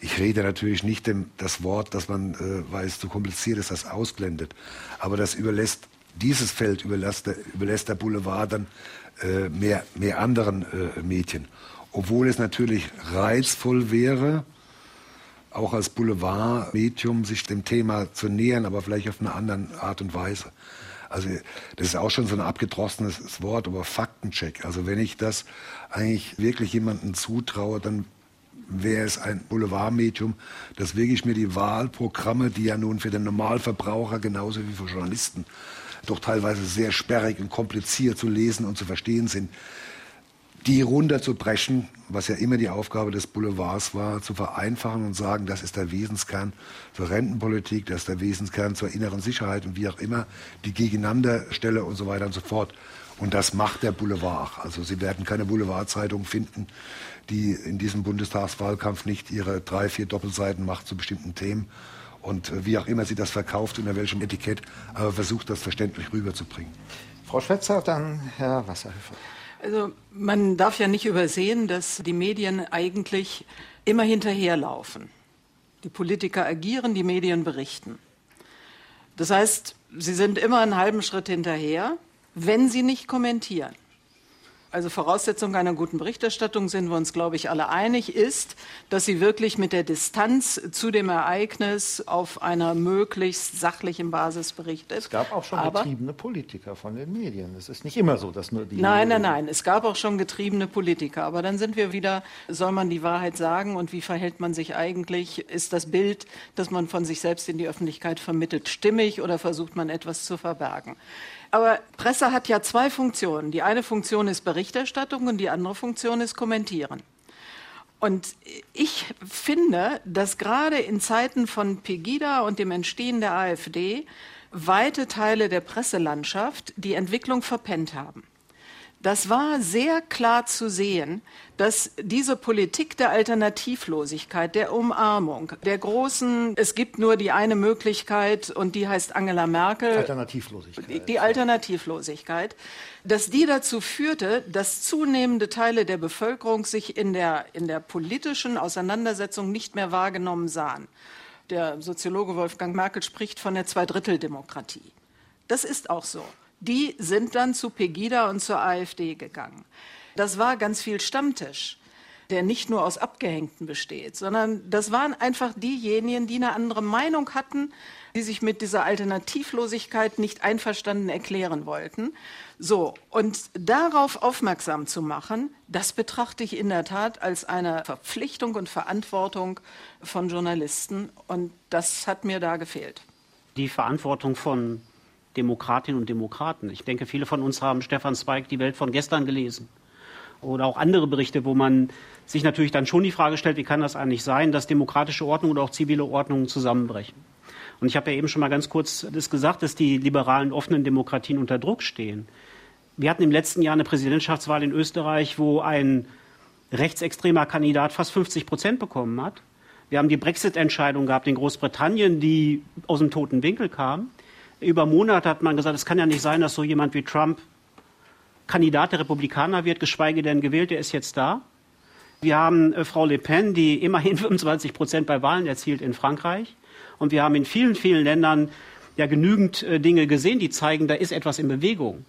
Ich rede natürlich nicht dem, das Wort, dass man, äh, weil es zu kompliziert ist, das ausblendet. Aber das überlässt, dieses Feld überlässt der, überlässt der Boulevard dann äh, mehr, mehr anderen äh, Mädchen. Obwohl es natürlich reizvoll wäre, auch als Boulevardmedium sich dem Thema zu nähern, aber vielleicht auf eine andere Art und Weise. Also das ist auch schon so ein abgedrossenes Wort, aber Faktencheck. Also wenn ich das eigentlich wirklich jemandem zutraue, dann wäre es ein Boulevardmedium, das wirklich mir die Wahlprogramme, die ja nun für den Normalverbraucher genauso wie für Journalisten doch teilweise sehr sperrig und kompliziert zu lesen und zu verstehen sind, die runterzubrechen, was ja immer die Aufgabe des Boulevards war, zu vereinfachen und sagen, das ist der Wesenskern zur Rentenpolitik, das ist der Wesenskern zur inneren Sicherheit und wie auch immer, die Gegeneinanderstelle und so weiter und so fort. Und das macht der Boulevard. Also Sie werden keine Boulevardzeitung finden, die in diesem Bundestagswahlkampf nicht ihre drei, vier Doppelseiten macht zu bestimmten Themen. Und äh, wie auch immer sie das verkauft, unter welchem Etikett, aber versucht das verständlich rüberzubringen. Frau Schwetzer, dann Herr Wasserhöfer. Also man darf ja nicht übersehen, dass die Medien eigentlich immer hinterherlaufen. Die Politiker agieren, die Medien berichten. Das heißt, sie sind immer einen halben Schritt hinterher, wenn sie nicht kommentieren. Also Voraussetzung einer guten Berichterstattung sind wir uns, glaube ich, alle einig, ist, dass sie wirklich mit der Distanz zu dem Ereignis auf einer möglichst sachlichen Basis berichtet. Es gab auch schon Aber, getriebene Politiker von den Medien. Es ist nicht immer so, dass nur die. Nein, nein, nein. Es gab auch schon getriebene Politiker. Aber dann sind wir wieder, soll man die Wahrheit sagen und wie verhält man sich eigentlich? Ist das Bild, das man von sich selbst in die Öffentlichkeit vermittelt, stimmig oder versucht man etwas zu verbergen? Aber Presse hat ja zwei Funktionen. Die eine Funktion ist Berichterstattung und die andere Funktion ist Kommentieren. Und ich finde, dass gerade in Zeiten von Pegida und dem Entstehen der AfD weite Teile der Presselandschaft die Entwicklung verpennt haben. Das war sehr klar zu sehen, dass diese Politik der Alternativlosigkeit, der Umarmung, der großen, es gibt nur die eine Möglichkeit und die heißt Angela Merkel. Alternativlosigkeit. Die, die Alternativlosigkeit, dass die dazu führte, dass zunehmende Teile der Bevölkerung sich in der, in der politischen Auseinandersetzung nicht mehr wahrgenommen sahen. Der Soziologe Wolfgang Merkel spricht von der Zweidritteldemokratie. Das ist auch so die sind dann zu Pegida und zur AfD gegangen. Das war ganz viel Stammtisch, der nicht nur aus Abgehängten besteht, sondern das waren einfach diejenigen, die eine andere Meinung hatten, die sich mit dieser Alternativlosigkeit nicht einverstanden erklären wollten. So, und darauf aufmerksam zu machen, das betrachte ich in der Tat als eine Verpflichtung und Verantwortung von Journalisten. Und das hat mir da gefehlt. Die Verantwortung von Demokratinnen und Demokraten. Ich denke, viele von uns haben Stefan Zweig die Welt von gestern gelesen. Oder auch andere Berichte, wo man sich natürlich dann schon die Frage stellt, wie kann das eigentlich sein, dass demokratische Ordnung oder auch zivile Ordnungen zusammenbrechen. Und ich habe ja eben schon mal ganz kurz das gesagt, dass die liberalen offenen Demokratien unter Druck stehen. Wir hatten im letzten Jahr eine Präsidentschaftswahl in Österreich, wo ein rechtsextremer Kandidat fast 50 Prozent bekommen hat. Wir haben die Brexit-Entscheidung gehabt in Großbritannien, die aus dem toten Winkel kam. Über Monate hat man gesagt, es kann ja nicht sein, dass so jemand wie Trump Kandidat der Republikaner wird, geschweige denn gewählt, der ist jetzt da. Wir haben äh, Frau Le Pen, die immerhin 25 Prozent bei Wahlen erzielt in Frankreich. Und wir haben in vielen, vielen Ländern ja genügend äh, Dinge gesehen, die zeigen, da ist etwas in Bewegung.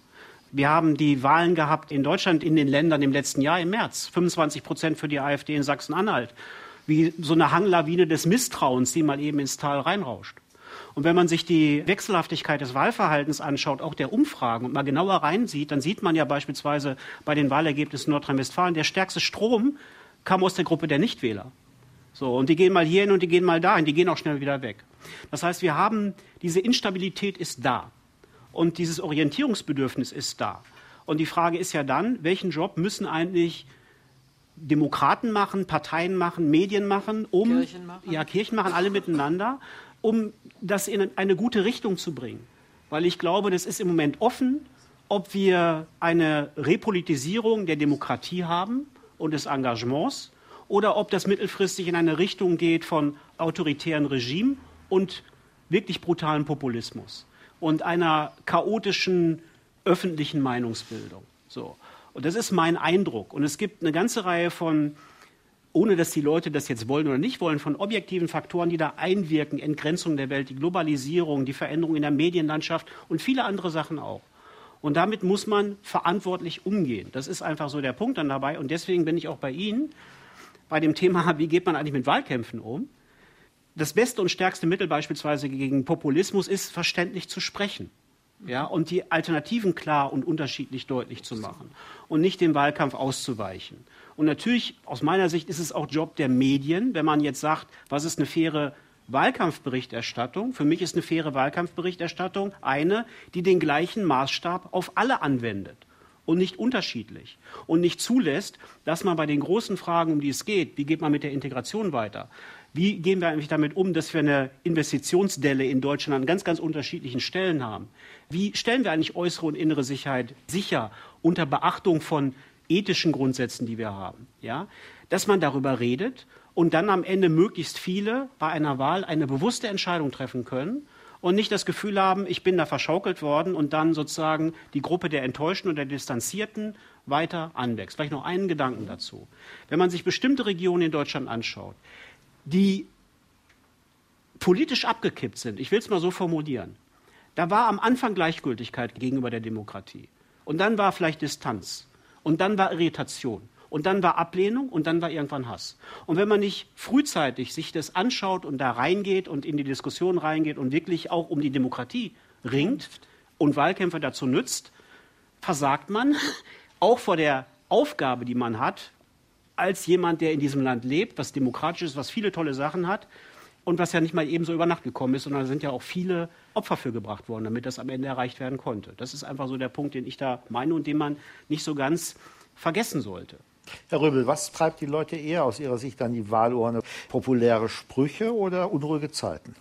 Wir haben die Wahlen gehabt in Deutschland, in den Ländern im letzten Jahr im März. 25 Prozent für die AfD in Sachsen-Anhalt. Wie so eine Hanglawine des Misstrauens, die mal eben ins Tal reinrauscht. Und wenn man sich die Wechselhaftigkeit des Wahlverhaltens anschaut, auch der Umfragen und mal genauer reinsieht, dann sieht man ja beispielsweise bei den Wahlergebnissen Nordrhein-Westfalen, der stärkste Strom kam aus der Gruppe der Nichtwähler. So, und die gehen mal hierhin und die gehen mal dahin, die gehen auch schnell wieder weg. Das heißt, wir haben, diese Instabilität ist da. Und dieses Orientierungsbedürfnis ist da. Und die Frage ist ja dann, welchen Job müssen eigentlich Demokraten machen, Parteien machen, Medien machen, um Kirchen machen. ja Kirchen machen alle miteinander, um das in eine gute Richtung zu bringen. Weil ich glaube, das ist im Moment offen, ob wir eine Repolitisierung der Demokratie haben und des Engagements oder ob das mittelfristig in eine Richtung geht von autoritären Regime und wirklich brutalen Populismus und einer chaotischen öffentlichen Meinungsbildung. So. Und das ist mein Eindruck. Und es gibt eine ganze Reihe von ohne dass die Leute das jetzt wollen oder nicht wollen, von objektiven Faktoren, die da einwirken, Entgrenzung der Welt, die Globalisierung, die Veränderung in der Medienlandschaft und viele andere Sachen auch. Und damit muss man verantwortlich umgehen. Das ist einfach so der Punkt dann dabei. Und deswegen bin ich auch bei Ihnen bei dem Thema, wie geht man eigentlich mit Wahlkämpfen um? Das beste und stärkste Mittel beispielsweise gegen Populismus ist, verständlich zu sprechen. Ja, und die Alternativen klar und unterschiedlich deutlich zu machen und nicht dem Wahlkampf auszuweichen. Und natürlich, aus meiner Sicht, ist es auch Job der Medien, wenn man jetzt sagt, was ist eine faire Wahlkampfberichterstattung. Für mich ist eine faire Wahlkampfberichterstattung eine, die den gleichen Maßstab auf alle anwendet und nicht unterschiedlich und nicht zulässt, dass man bei den großen Fragen, um die es geht, wie geht man mit der Integration weiter, wie gehen wir eigentlich damit um, dass wir eine Investitionsdelle in Deutschland an ganz, ganz unterschiedlichen Stellen haben? Wie stellen wir eigentlich äußere und innere Sicherheit sicher unter Beachtung von ethischen Grundsätzen, die wir haben. Ja? Dass man darüber redet und dann am Ende möglichst viele bei einer Wahl eine bewusste Entscheidung treffen können und nicht das Gefühl haben, ich bin da verschaukelt worden und dann sozusagen die Gruppe der Enttäuschten und der Distanzierten weiter anwächst. Vielleicht noch einen Gedanken dazu. Wenn man sich bestimmte Regionen in Deutschland anschaut, die politisch abgekippt sind, ich will es mal so formulieren, da war am Anfang Gleichgültigkeit gegenüber der Demokratie. Und dann war vielleicht Distanz. Und dann war Irritation. Und dann war Ablehnung und dann war irgendwann Hass. Und wenn man nicht frühzeitig sich das anschaut und da reingeht und in die Diskussion reingeht und wirklich auch um die Demokratie ringt und Wahlkämpfe dazu nützt, versagt man auch vor der Aufgabe, die man hat, als jemand, der in diesem Land lebt, was demokratisch ist, was viele tolle Sachen hat und was ja nicht mal eben so über Nacht gekommen ist, sondern da sind ja auch viele Opfer für gebracht worden, damit das am Ende erreicht werden konnte. Das ist einfach so der Punkt, den ich da meine und den man nicht so ganz vergessen sollte. Herr Röbel, was treibt die Leute eher aus Ihrer Sicht an die Wahlurne? Populäre Sprüche oder unruhige Zeiten?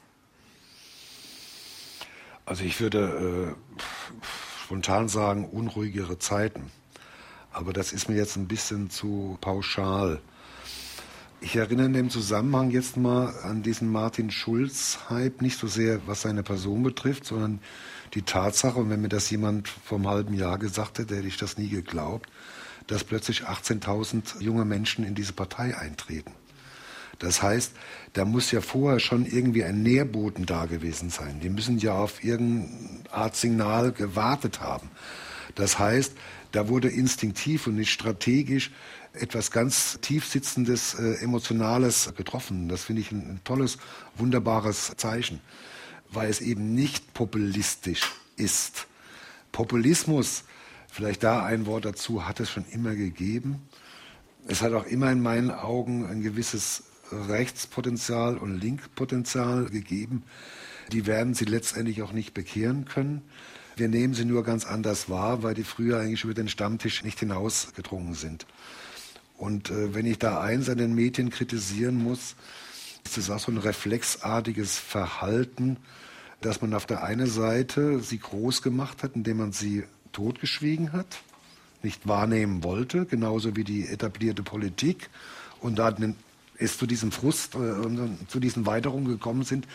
Also ich würde äh, spontan sagen, unruhigere Zeiten. Aber das ist mir jetzt ein bisschen zu pauschal. Ich erinnere in dem Zusammenhang jetzt mal an diesen Martin Schulz-Hype, nicht so sehr, was seine Person betrifft, sondern die Tatsache, und wenn mir das jemand vor einem halben Jahr gesagt hätte, hätte ich das nie geglaubt, dass plötzlich 18.000 junge Menschen in diese Partei eintreten. Das heißt, da muss ja vorher schon irgendwie ein Nährboden da gewesen sein. Die müssen ja auf irgendeine Art Signal gewartet haben. Das heißt, da wurde instinktiv und nicht strategisch etwas ganz tiefsitzendes, äh, emotionales getroffen. Das finde ich ein, ein tolles, wunderbares Zeichen, weil es eben nicht populistisch ist. Populismus, vielleicht da ein Wort dazu, hat es schon immer gegeben. Es hat auch immer in meinen Augen ein gewisses Rechtspotenzial und Linkpotenzial gegeben. Die werden sie letztendlich auch nicht bekehren können. Wir nehmen sie nur ganz anders wahr, weil die früher eigentlich über den Stammtisch nicht hinausgedrungen sind. Und äh, wenn ich da eins an den Medien kritisieren muss, ist es auch so ein reflexartiges Verhalten, dass man auf der einen Seite sie groß gemacht hat, indem man sie totgeschwiegen hat, nicht wahrnehmen wollte, genauso wie die etablierte Politik und da es zu diesem Frust äh, und zu diesen Weiterungen gekommen sind,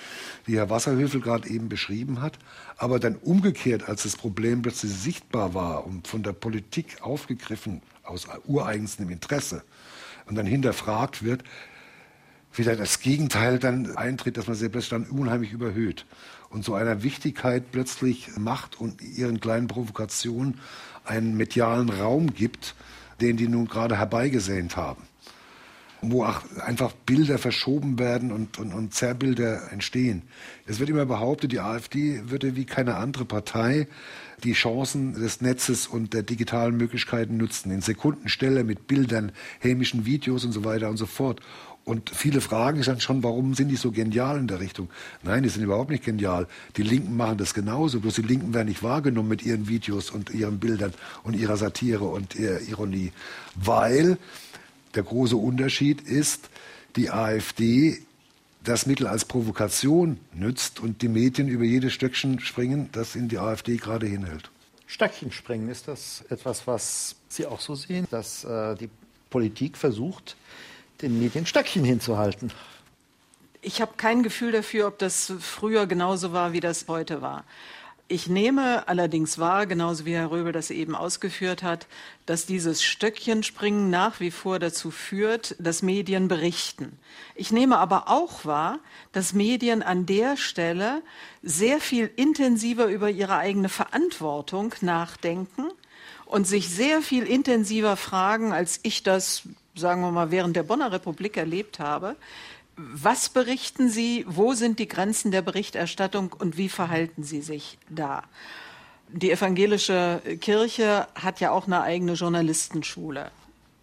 wie Herr Wasserhöfel gerade eben beschrieben hat. Aber dann umgekehrt, als das Problem plötzlich sichtbar war und von der Politik aufgegriffen aus ureigenstem Interesse und dann hinterfragt wird, wieder das Gegenteil dann eintritt, dass man sie plötzlich dann unheimlich überhöht und so einer Wichtigkeit plötzlich macht und ihren kleinen Provokationen einen medialen Raum gibt, den die nun gerade herbeigesehnt haben wo auch einfach Bilder verschoben werden und, und, und Zerrbilder entstehen. Es wird immer behauptet, die AfD würde wie keine andere Partei die Chancen des Netzes und der digitalen Möglichkeiten nutzen. In Sekundenstelle mit Bildern, hämischen Videos und so weiter und so fort. Und viele fragen sich dann schon, warum sind die so genial in der Richtung? Nein, die sind überhaupt nicht genial. Die Linken machen das genauso. Bloß die Linken werden nicht wahrgenommen mit ihren Videos und ihren Bildern und ihrer Satire und ihrer Ironie. Weil der große Unterschied ist, die AfD das Mittel als Provokation nützt und die Medien über jedes Stöckchen springen, das in die AfD gerade hinhält. Stöckchen springen, ist das etwas, was Sie auch so sehen, dass äh, die Politik versucht, den Medien Stöckchen hinzuhalten? Ich habe kein Gefühl dafür, ob das früher genauso war, wie das heute war. Ich nehme allerdings wahr, genauso wie Herr Röbel das eben ausgeführt hat, dass dieses Stöckchenspringen nach wie vor dazu führt, dass Medien berichten. Ich nehme aber auch wahr, dass Medien an der Stelle sehr viel intensiver über ihre eigene Verantwortung nachdenken und sich sehr viel intensiver fragen, als ich das, sagen wir mal, während der Bonner Republik erlebt habe, was berichten Sie? Wo sind die Grenzen der Berichterstattung und wie verhalten Sie sich da? Die evangelische Kirche hat ja auch eine eigene Journalistenschule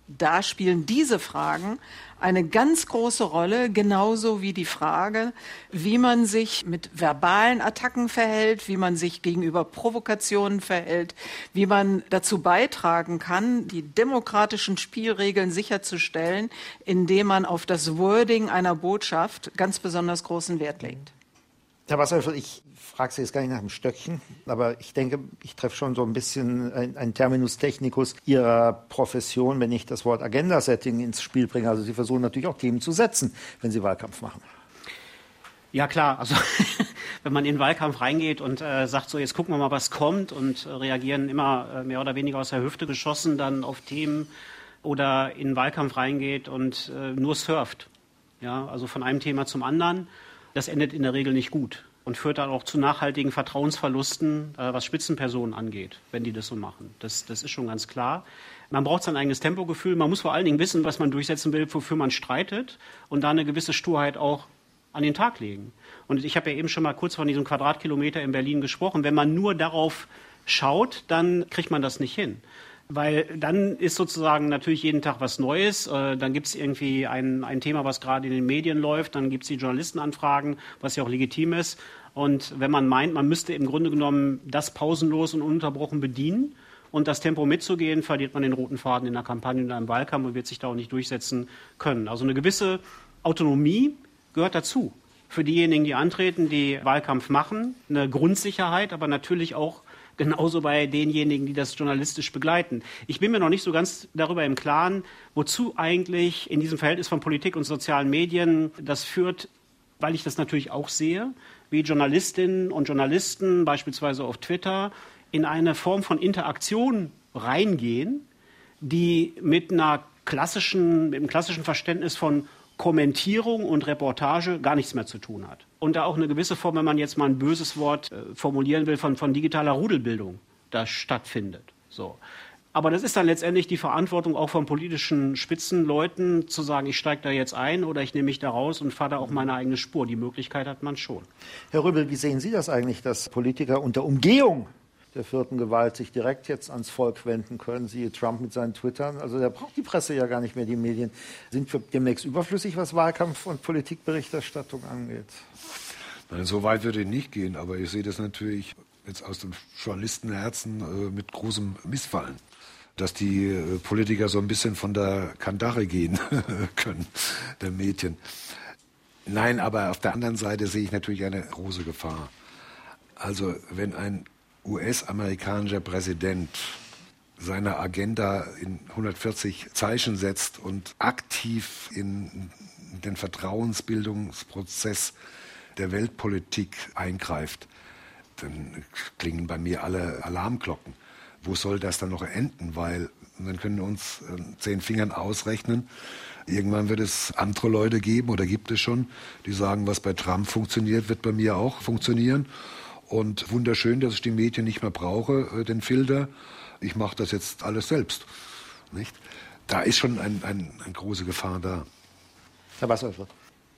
da spielen diese Fragen eine ganz große Rolle, genauso wie die Frage, wie man sich mit verbalen Attacken verhält, wie man sich gegenüber Provokationen verhält, wie man dazu beitragen kann, die demokratischen Spielregeln sicherzustellen, indem man auf das Wording einer Botschaft ganz besonders großen Wert legt. Herr Wasserhöfer, ich frage Sie jetzt gar nicht nach dem Stöckchen, aber ich denke, ich treffe schon so ein bisschen ein, Terminus technicus Ihrer Profession, wenn ich das Wort Agenda-Setting ins Spiel bringe. Also Sie versuchen natürlich auch Themen zu setzen, wenn Sie Wahlkampf machen. Ja klar, also wenn man in den Wahlkampf reingeht und äh, sagt, so jetzt gucken wir mal, was kommt und äh, reagieren immer äh, mehr oder weniger aus der Hüfte geschossen dann auf Themen oder in den Wahlkampf reingeht und äh, nur surft. Ja, also von einem Thema zum anderen das endet in der Regel nicht gut. Und führt dann auch zu nachhaltigen Vertrauensverlusten, äh, was Spitzenpersonen angeht, wenn die das so machen. Das, das ist schon ganz klar. Man braucht sein eigenes Tempogefühl. Man muss vor allen Dingen wissen, was man durchsetzen will, wofür man streitet und da eine gewisse Sturheit auch an den Tag legen. Und ich habe ja eben schon mal kurz von diesem Quadratkilometer in Berlin gesprochen. Wenn man nur darauf schaut, dann kriegt man das nicht hin. Weil dann ist sozusagen natürlich jeden Tag was Neues. Äh, dann gibt es irgendwie ein, ein Thema, was gerade in den Medien läuft. Dann gibt es die Journalistenanfragen, was ja auch legitim ist. Und wenn man meint, man müsste im Grunde genommen das pausenlos und ununterbrochen bedienen und das Tempo mitzugehen, verliert man den roten Faden in der Kampagne und einem Wahlkampf und wird sich da auch nicht durchsetzen können. Also eine gewisse Autonomie gehört dazu. Für diejenigen, die antreten, die Wahlkampf machen, eine Grundsicherheit, aber natürlich auch genauso bei denjenigen, die das journalistisch begleiten. Ich bin mir noch nicht so ganz darüber im Klaren, wozu eigentlich in diesem Verhältnis von Politik und sozialen Medien das führt, weil ich das natürlich auch sehe, wie Journalistinnen und Journalisten beispielsweise auf Twitter in eine Form von Interaktion reingehen, die mit einer klassischen, mit einem klassischen Verständnis von Kommentierung und Reportage gar nichts mehr zu tun hat. Und da auch eine gewisse Form, wenn man jetzt mal ein böses Wort äh, formulieren will, von, von digitaler Rudelbildung da stattfindet. So. Aber das ist dann letztendlich die Verantwortung auch von politischen Spitzenleuten, zu sagen, ich steige da jetzt ein oder ich nehme mich da raus und fahre da auch meine eigene Spur. Die Möglichkeit hat man schon. Herr Rübel, wie sehen Sie das eigentlich, dass Politiker unter Umgehung der vierten Gewalt sich direkt jetzt ans Volk wenden können. Siehe Trump mit seinen Twittern. Also der braucht die Presse ja gar nicht mehr, die Medien. Sind wir demnächst überflüssig, was Wahlkampf und Politikberichterstattung angeht? Nein, so weit würde ich nicht gehen, aber ich sehe das natürlich jetzt aus dem Journalistenherzen äh, mit großem Missfallen, dass die äh, Politiker so ein bisschen von der Kandare gehen können, der Medien. Nein, aber auf der anderen Seite sehe ich natürlich eine große Gefahr. Also wenn ein US-amerikanischer Präsident seine Agenda in 140 Zeichen setzt und aktiv in den Vertrauensbildungsprozess der Weltpolitik eingreift, dann klingen bei mir alle Alarmglocken. Wo soll das dann noch enden? Weil dann können wir uns äh, zehn Fingern ausrechnen. Irgendwann wird es andere Leute geben oder gibt es schon, die sagen, was bei Trump funktioniert, wird bei mir auch funktionieren. Und wunderschön, dass ich die Medien nicht mehr brauche, äh, den Filter. Ich mache das jetzt alles selbst. Nicht? Da ist schon ein, ein, eine große Gefahr da. Herr Wasserfurt.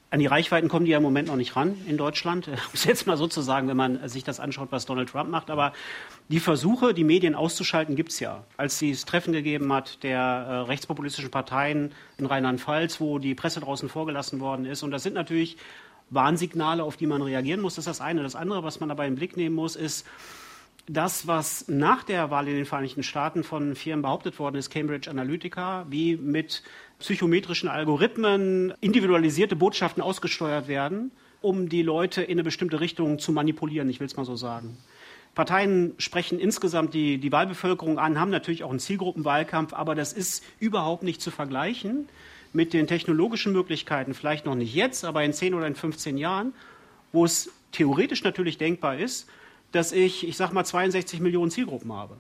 An die Reichweiten kommen die ja im Moment noch nicht ran in Deutschland, um es jetzt mal so zu sagen, wenn man sich das anschaut, was Donald Trump macht. Aber die Versuche, die Medien auszuschalten, gibt es ja. Als es Treffen gegeben hat der äh, rechtspopulistischen Parteien in Rheinland-Pfalz, wo die Presse draußen vorgelassen worden ist. Und das sind natürlich Warnsignale, auf die man reagieren muss. Das ist das eine. Das andere, was man dabei im Blick nehmen muss, ist, das, was nach der Wahl in den Vereinigten Staaten von Firmen behauptet worden ist, Cambridge Analytica, wie mit psychometrischen Algorithmen individualisierte Botschaften ausgesteuert werden, um die Leute in eine bestimmte Richtung zu manipulieren, ich will es mal so sagen. Parteien sprechen insgesamt die, die Wahlbevölkerung an, haben natürlich auch einen Zielgruppenwahlkampf, aber das ist überhaupt nicht zu vergleichen mit den technologischen Möglichkeiten, vielleicht noch nicht jetzt, aber in 10 oder in 15 Jahren, wo es theoretisch natürlich denkbar ist, dass ich, ich sag mal, 62 Millionen Zielgruppen habe.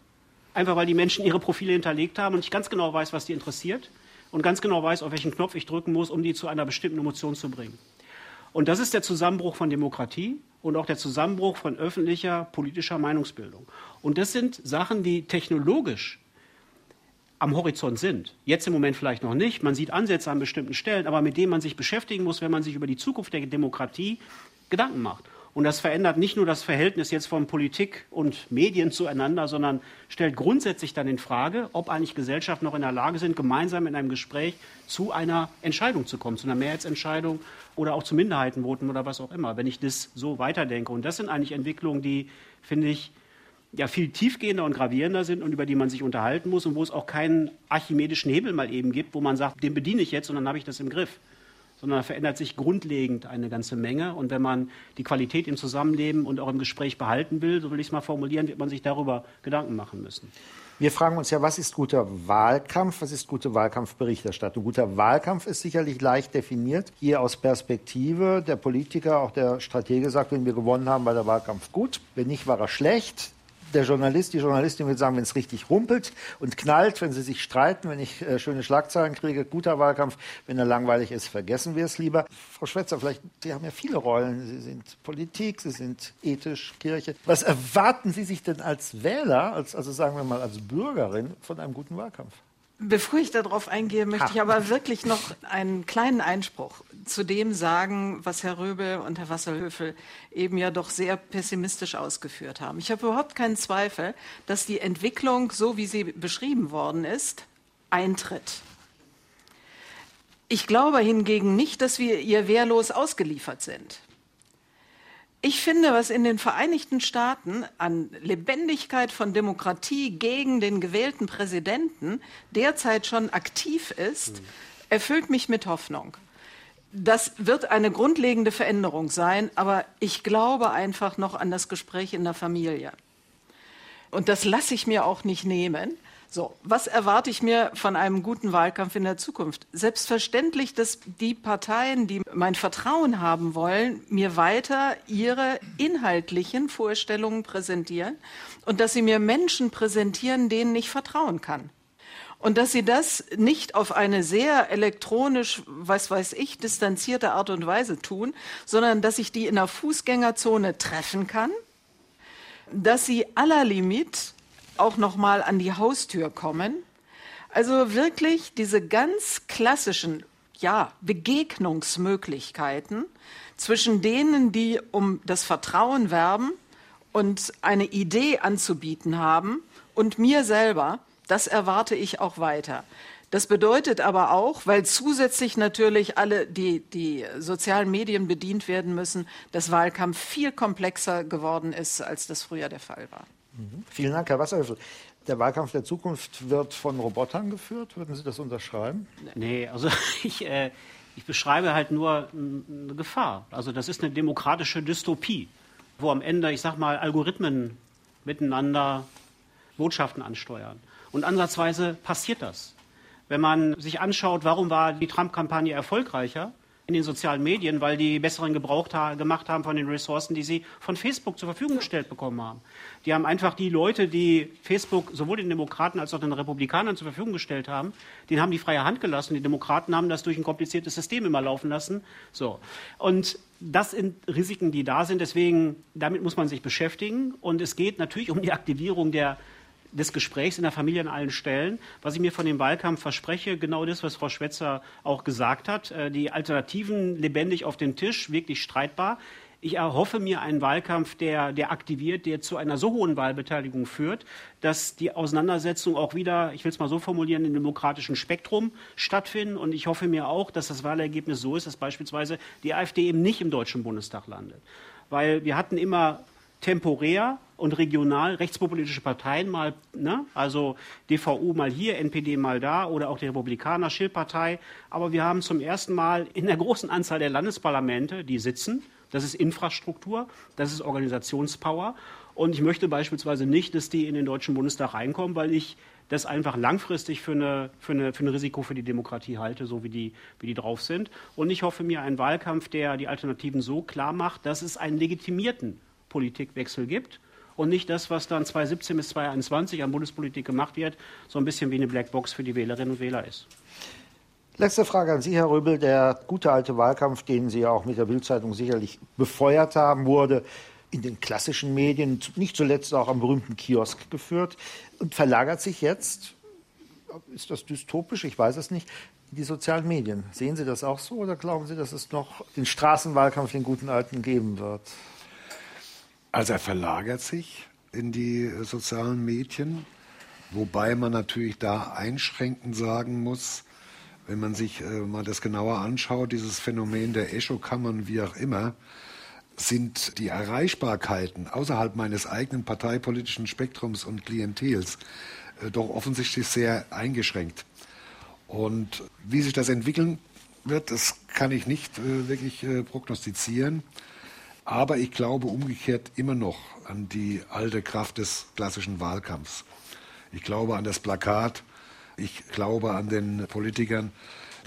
Einfach weil die Menschen ihre Profile hinterlegt haben und ich ganz genau weiß, was die interessiert und ganz genau weiß, auf welchen Knopf ich drücken muss, um die zu einer bestimmten Emotion zu bringen. Und das ist der Zusammenbruch von Demokratie und auch der Zusammenbruch von öffentlicher politischer Meinungsbildung. Und das sind Sachen, die technologisch am Horizont sind. Jetzt im Moment vielleicht noch nicht. Man sieht Ansätze an bestimmten Stellen, aber mit denen man sich beschäftigen muss, wenn man sich über die Zukunft der Demokratie Gedanken macht. Und das verändert nicht nur das Verhältnis jetzt von Politik und Medien zueinander, sondern stellt grundsätzlich dann in Frage, ob eigentlich Gesellschaften noch in der Lage sind, gemeinsam in einem Gespräch zu einer Entscheidung zu kommen, zu einer Mehrheitsentscheidung oder auch zu Minderheitenvoten oder was auch immer, wenn ich das so weiterdenke. Und das sind eigentlich Entwicklungen, die, finde ich, ja viel tiefgehender und gravierender sind und über die man sich unterhalten muss und wo es auch keinen archimedischen Hebel mal eben gibt, wo man sagt, den bediene ich jetzt und dann habe ich das im Griff. Sondern da verändert sich grundlegend eine ganze Menge. Und wenn man die Qualität im Zusammenleben und auch im Gespräch behalten will, so will ich es mal formulieren, wird man sich darüber Gedanken machen müssen. Wir fragen uns ja, was ist guter Wahlkampf, was ist gute Wahlkampfberichterstattung? Guter Wahlkampf ist sicherlich leicht definiert. Hier aus Perspektive der Politiker, auch der Stratege sagt, wenn wir gewonnen haben, war der Wahlkampf gut. Wenn nicht, war er schlecht der Journalist, die Journalistin will sagen, wenn es richtig rumpelt und knallt, wenn sie sich streiten, wenn ich äh, schöne Schlagzeilen kriege, guter Wahlkampf. Wenn er langweilig ist, vergessen wir es lieber. Frau Schwetzer, vielleicht, Sie haben ja viele Rollen. Sie sind Politik, Sie sind ethisch, Kirche. Was erwarten Sie sich denn als Wähler, als, also sagen wir mal als Bürgerin von einem guten Wahlkampf? Bevor ich darauf eingehe, möchte ich aber wirklich noch einen kleinen Einspruch zu dem sagen, was Herr Röbel und Herr Wasserhöfel eben ja doch sehr pessimistisch ausgeführt haben. Ich habe überhaupt keinen Zweifel, dass die Entwicklung, so wie sie beschrieben worden ist, eintritt. Ich glaube hingegen nicht, dass wir ihr wehrlos ausgeliefert sind. Ich finde, was in den Vereinigten Staaten an Lebendigkeit von Demokratie gegen den gewählten Präsidenten derzeit schon aktiv ist, erfüllt mich mit Hoffnung. Das wird eine grundlegende Veränderung sein, aber ich glaube einfach noch an das Gespräch in der Familie. Und das lasse ich mir auch nicht nehmen. So, was erwarte ich mir von einem guten Wahlkampf in der Zukunft? Selbstverständlich, dass die Parteien, die mein Vertrauen haben wollen, mir weiter ihre inhaltlichen Vorstellungen präsentieren und dass sie mir Menschen präsentieren, denen ich vertrauen kann. Und dass sie das nicht auf eine sehr elektronisch, was weiß ich, distanzierte Art und Weise tun, sondern dass ich die in der Fußgängerzone treffen kann, dass sie aller Limit auch noch mal an die Haustür kommen. Also wirklich diese ganz klassischen ja, Begegnungsmöglichkeiten zwischen denen, die um das Vertrauen werben und eine Idee anzubieten haben und mir selber, das erwarte ich auch weiter. Das bedeutet aber auch, weil zusätzlich natürlich alle die, die sozialen Medien bedient werden müssen, dass Wahlkampf viel komplexer geworden ist, als das früher der Fall war. Mhm. Vielen Dank, Herr Wasserhöfel. Der Wahlkampf der Zukunft wird von Robotern geführt. Würden Sie das unterschreiben? Nee, also ich, äh, ich beschreibe halt nur eine Gefahr. Also das ist eine demokratische Dystopie, wo am Ende, ich sag mal, Algorithmen miteinander Botschaften ansteuern. Und ansatzweise passiert das. Wenn man sich anschaut, warum war die Trump-Kampagne erfolgreicher, in den sozialen Medien, weil die besseren Gebrauch gemacht haben von den Ressourcen, die sie von Facebook zur Verfügung gestellt bekommen haben. Die haben einfach die Leute, die Facebook sowohl den Demokraten als auch den Republikanern zur Verfügung gestellt haben, denen haben die freie Hand gelassen. Die Demokraten haben das durch ein kompliziertes System immer laufen lassen. So. Und das sind Risiken, die da sind. Deswegen, damit muss man sich beschäftigen. Und es geht natürlich um die Aktivierung der des Gesprächs in der Familie an allen Stellen. Was ich mir von dem Wahlkampf verspreche, genau das, was Frau Schwetzer auch gesagt hat, äh, die Alternativen lebendig auf den Tisch, wirklich streitbar. Ich erhoffe mir einen Wahlkampf, der, der aktiviert, der zu einer so hohen Wahlbeteiligung führt, dass die Auseinandersetzung auch wieder, ich will es mal so formulieren, im demokratischen Spektrum stattfinden. Und ich hoffe mir auch, dass das Wahlergebnis so ist, dass beispielsweise die AfD eben nicht im Deutschen Bundestag landet. Weil wir hatten immer temporär und regional rechtspopulistische Parteien mal, ne? also DVU mal hier, NPD mal da oder auch die Republikaner, Schildpartei. Aber wir haben zum ersten Mal in der großen Anzahl der Landesparlamente, die sitzen, das ist Infrastruktur, das ist Organisationspower. Und ich möchte beispielsweise nicht, dass die in den Deutschen Bundestag reinkommen, weil ich das einfach langfristig für, eine, für, eine, für ein Risiko für die Demokratie halte, so wie die, wie die drauf sind. Und ich hoffe mir einen Wahlkampf, der die Alternativen so klar macht, dass es einen legitimierten Politikwechsel gibt und nicht das, was dann 2017 bis 2021 an Bundespolitik gemacht wird, so ein bisschen wie eine Blackbox für die Wählerinnen und Wähler ist. Letzte Frage an Sie, Herr Röbel. Der gute alte Wahlkampf, den Sie ja auch mit der Bildzeitung sicherlich befeuert haben, wurde in den klassischen Medien, nicht zuletzt auch am berühmten Kiosk geführt und verlagert sich jetzt, ist das dystopisch, ich weiß es nicht, in die sozialen Medien. Sehen Sie das auch so oder glauben Sie, dass es noch den Straßenwahlkampf, den guten alten, geben wird? Also er verlagert sich in die äh, sozialen Medien, wobei man natürlich da einschränkend sagen muss, wenn man sich äh, mal das genauer anschaut, dieses Phänomen der Echokammern, wie auch immer, sind die Erreichbarkeiten außerhalb meines eigenen parteipolitischen Spektrums und Klientels äh, doch offensichtlich sehr eingeschränkt. Und wie sich das entwickeln wird, das kann ich nicht äh, wirklich äh, prognostizieren. Aber ich glaube umgekehrt immer noch an die alte Kraft des klassischen Wahlkampfs. Ich glaube an das Plakat. Ich glaube an den Politikern,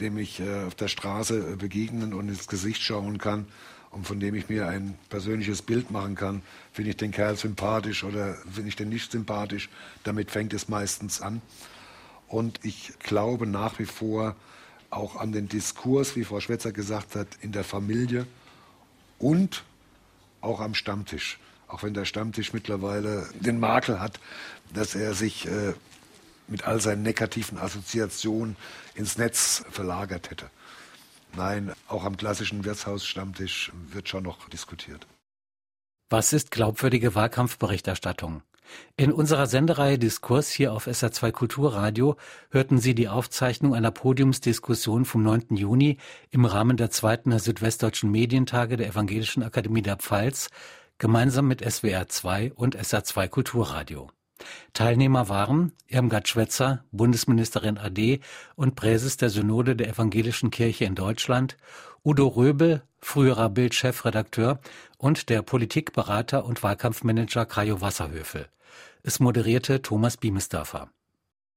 dem ich äh, auf der Straße begegnen und ins Gesicht schauen kann und von dem ich mir ein persönliches Bild machen kann, finde ich den Kerl sympathisch oder finde ich den nicht sympathisch. Damit fängt es meistens an. Und ich glaube nach wie vor auch an den Diskurs, wie Frau Schwetzer gesagt hat, in der Familie und auch am Stammtisch. Auch wenn der Stammtisch mittlerweile den Makel hat, dass er sich äh, mit all seinen negativen Assoziationen ins Netz verlagert hätte. Nein, auch am klassischen Wirtshausstammtisch wird schon noch diskutiert. Was ist glaubwürdige Wahlkampfberichterstattung? In unserer Sendereihe Diskurs hier auf SR2 Kulturradio hörten Sie die Aufzeichnung einer Podiumsdiskussion vom 9. Juni im Rahmen der zweiten Südwestdeutschen Medientage der Evangelischen Akademie der Pfalz gemeinsam mit SWR 2 und SR2 Kulturradio. Teilnehmer waren Irmgard Schwetzer, Bundesministerin AD und Präses der Synode der Evangelischen Kirche in Deutschland, Udo Röbel, früherer Bild-Chefredakteur und der Politikberater und Wahlkampfmanager Kajo Wasserhöfel. Es moderierte Thomas Biemesdörfer.